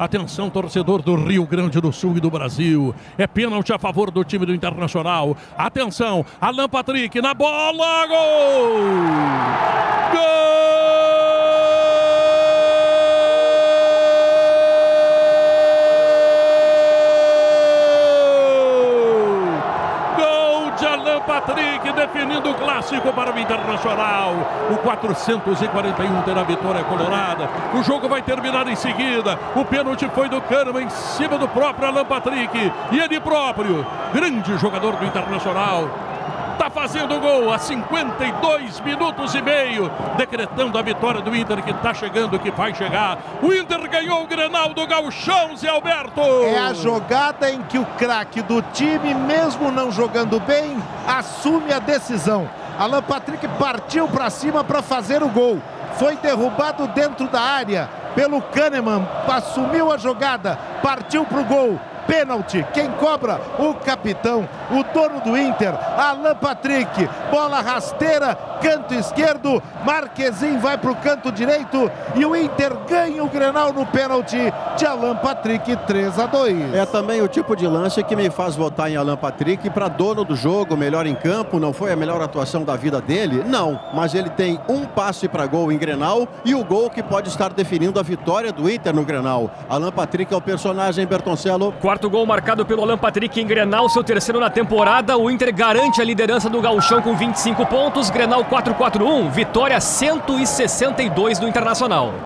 Atenção, torcedor do Rio Grande do Sul e do Brasil. É pênalti a favor do time do Internacional. Atenção, Alan Patrick na bola. Gol! Gol! Patrick definindo o clássico para o Internacional. O 441 terá vitória colorada. O jogo vai terminar em seguida. O pênalti foi do Kahneman em cima do próprio Alan Patrick. E ele próprio, grande jogador do Internacional, está fazendo gol a 52 minutos e meio, decretando a vitória do Inter que está chegando, que vai chegar. O Inter ganhou o Grenal do Gauchão, Zé Alberto. É a jogada em que o craque do time, mesmo não jogando bem, assume a decisão. Alan Patrick partiu para cima para fazer o gol. Foi derrubado dentro da área pelo Kahneman, assumiu a jogada, partiu para o gol pênalti. Quem cobra? O capitão, o dono do Inter, Alan Patrick. Bola rasteira, canto esquerdo. Marquezin vai para o canto direito e o Inter ganha o Grenal no pênalti de Alan Patrick 3 a 2. É também o tipo de lance que me faz votar em Alan Patrick para dono do jogo, melhor em campo. Não foi a melhor atuação da vida dele? Não, mas ele tem um passe para gol em Grenal e o gol que pode estar definindo a vitória do Inter no Grenal. Alan Patrick é o personagem Bertoncello. Quarto gol marcado pelo Alan Patrick em Grenal, seu terceiro na temporada. O Inter garante a liderança do Gauchão com 25 pontos. Grenal 4-4-1, vitória 162 do Internacional.